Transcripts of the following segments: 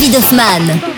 David Hoffman.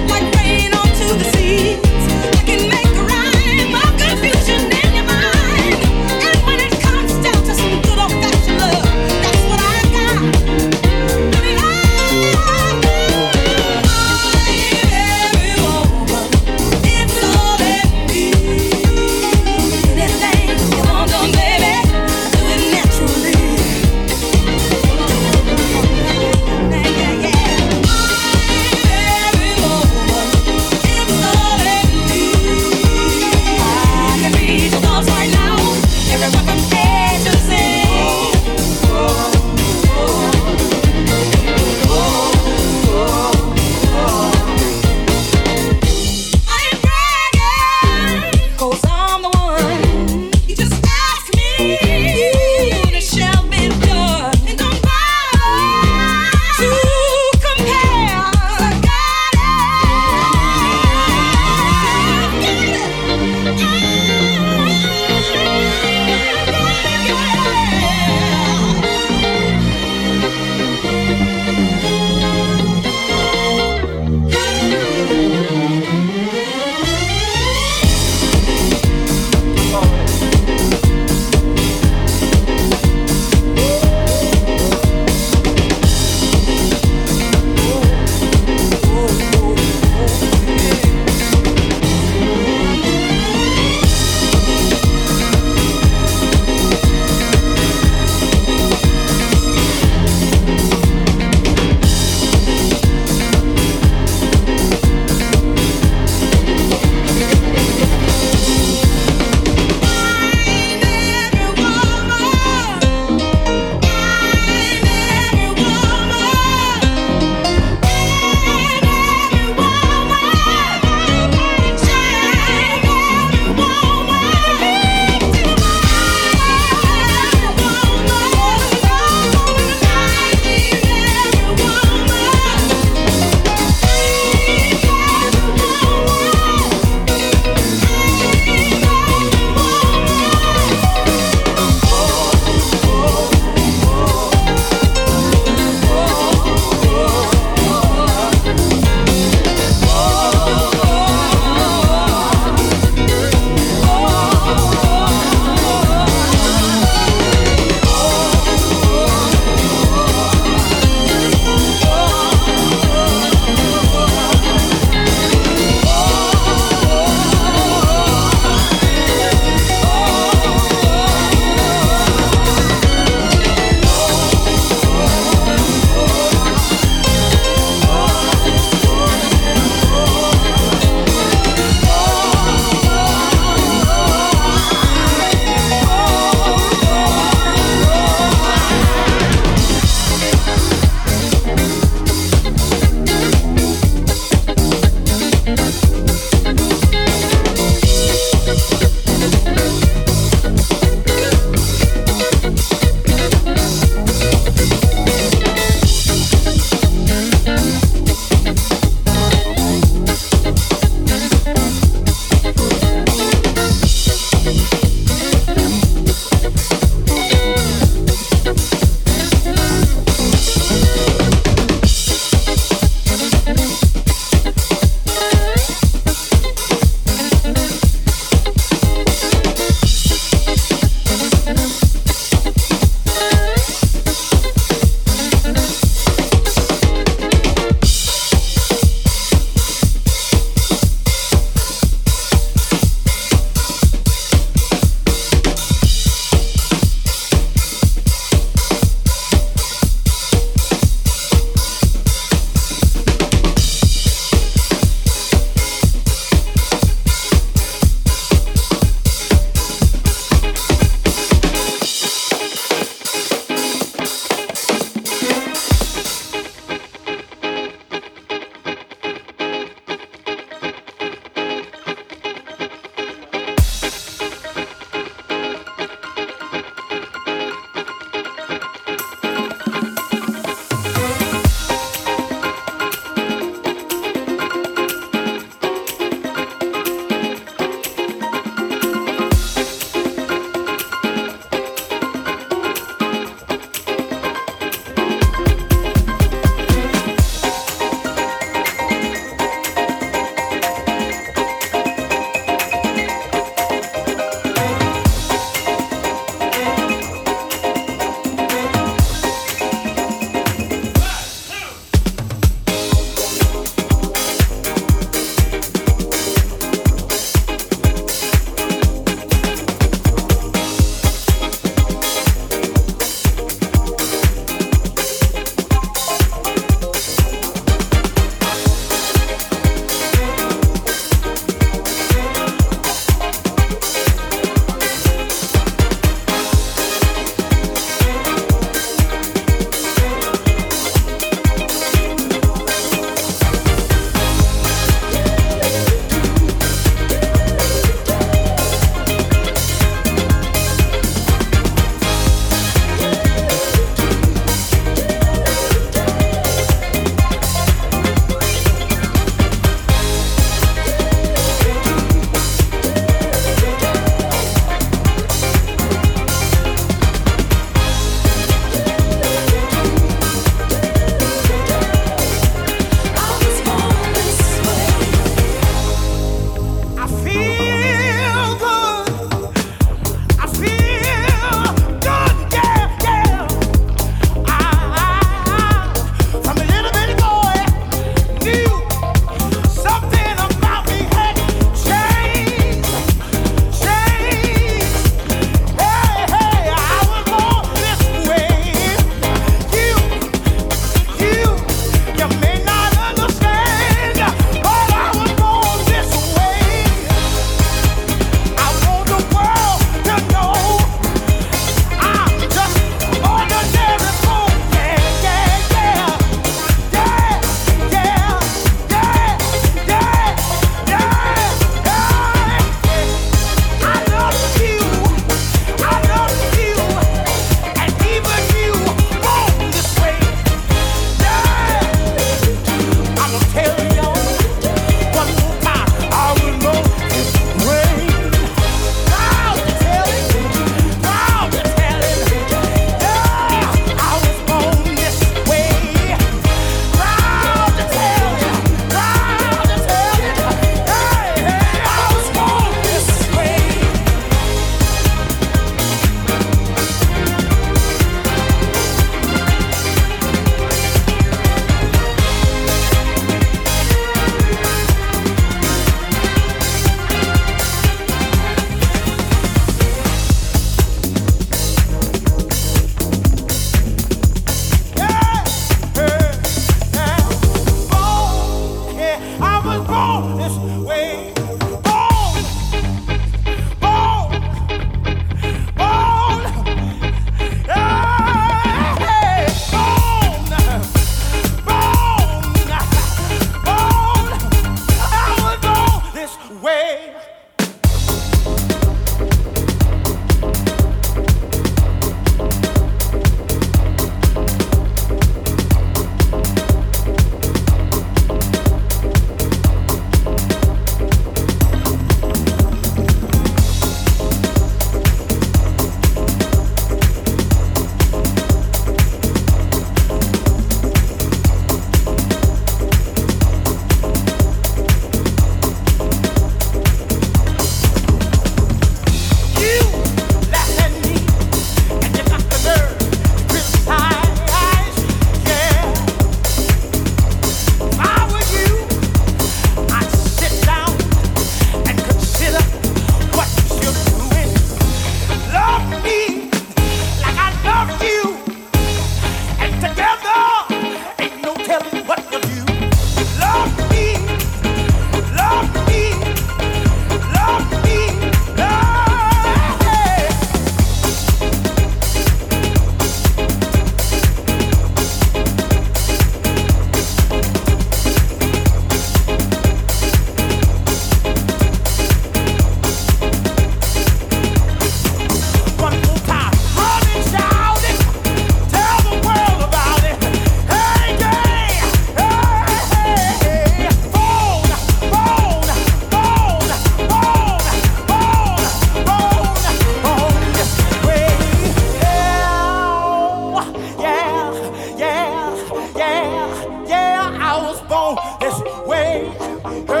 on this way.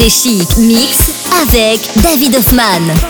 FG Chic Mix avec David Hoffman.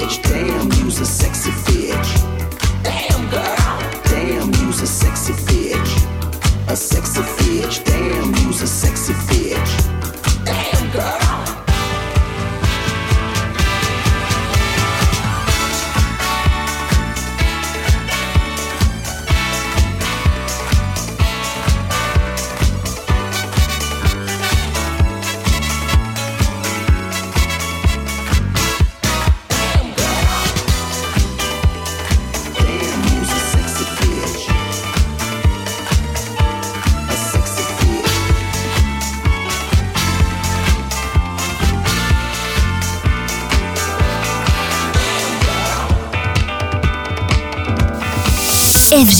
bitch. Damn, you's a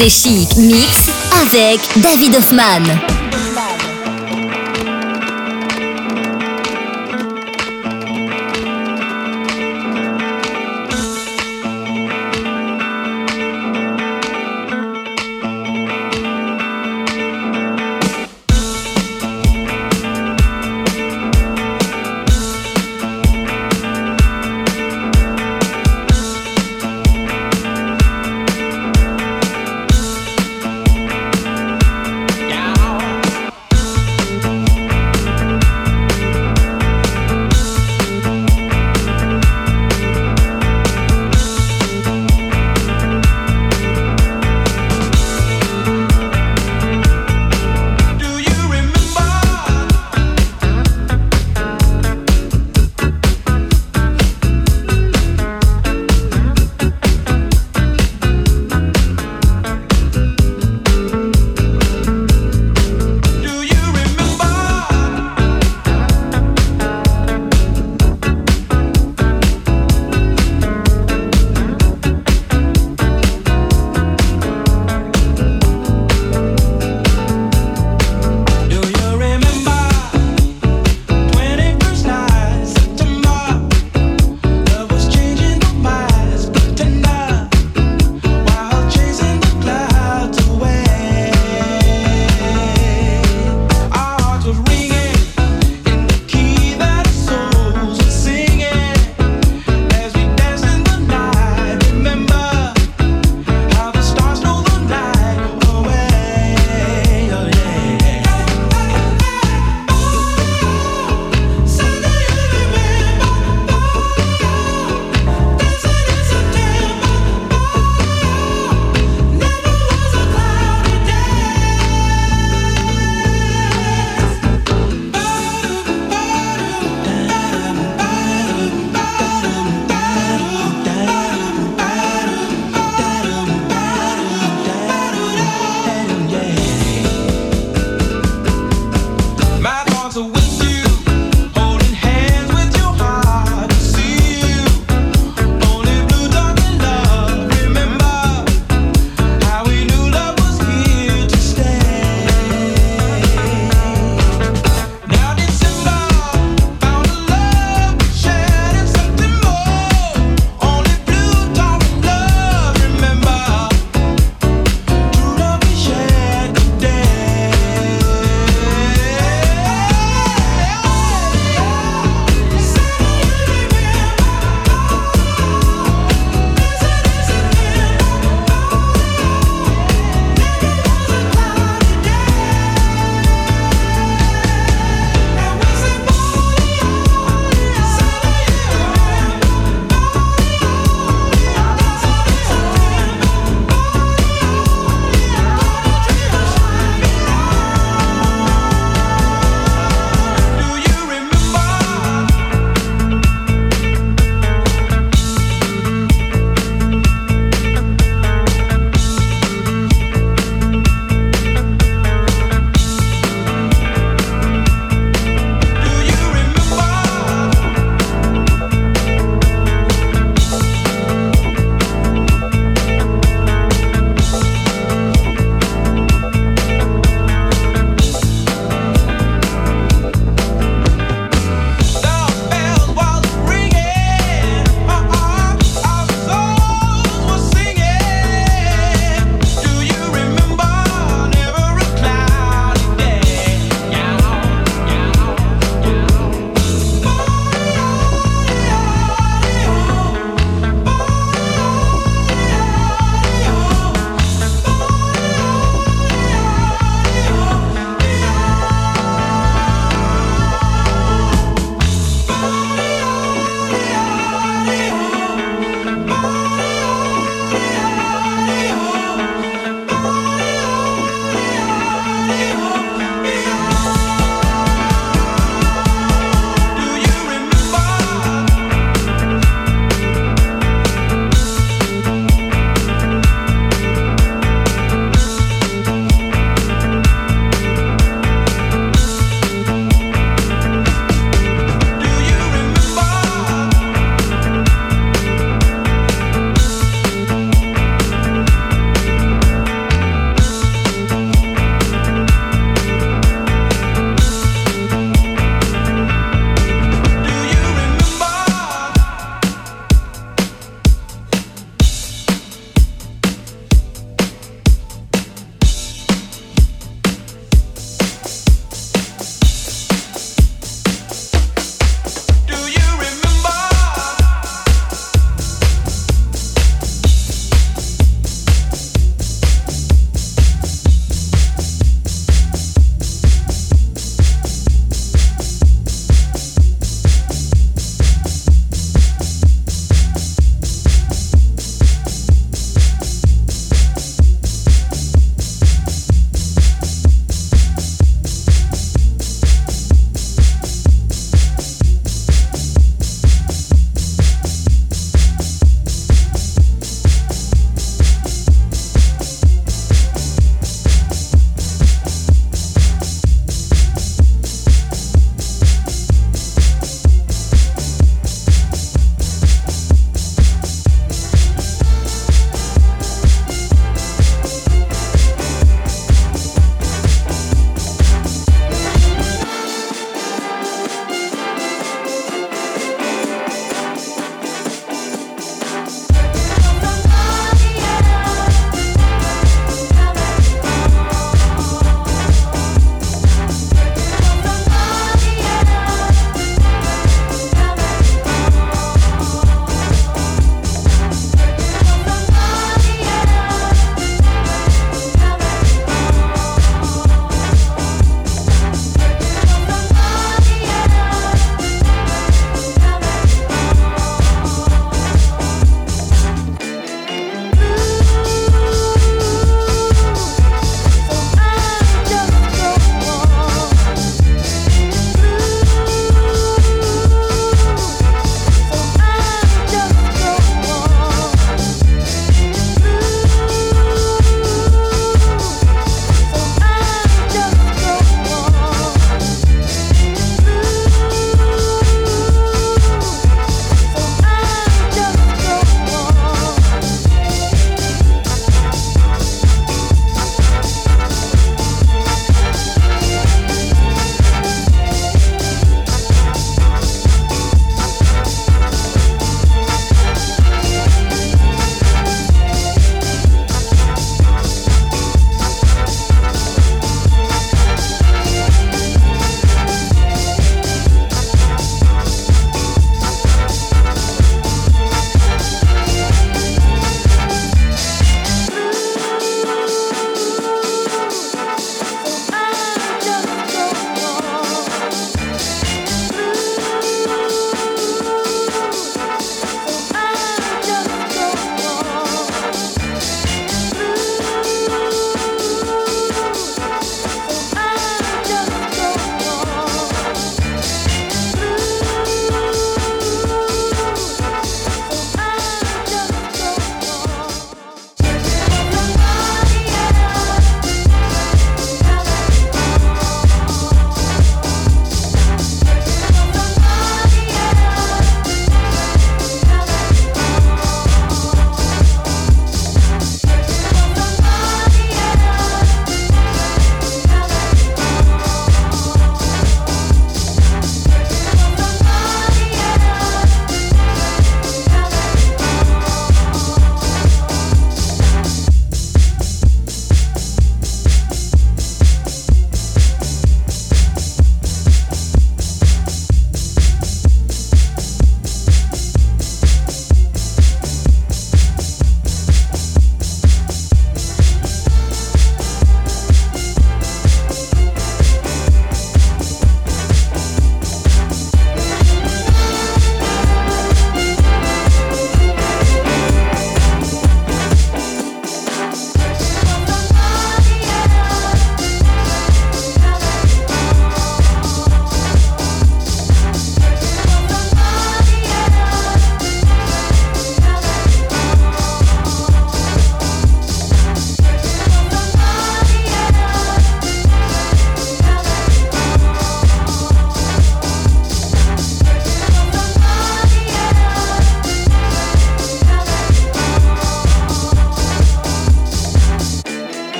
DJ Chic Mix avec David Hoffman.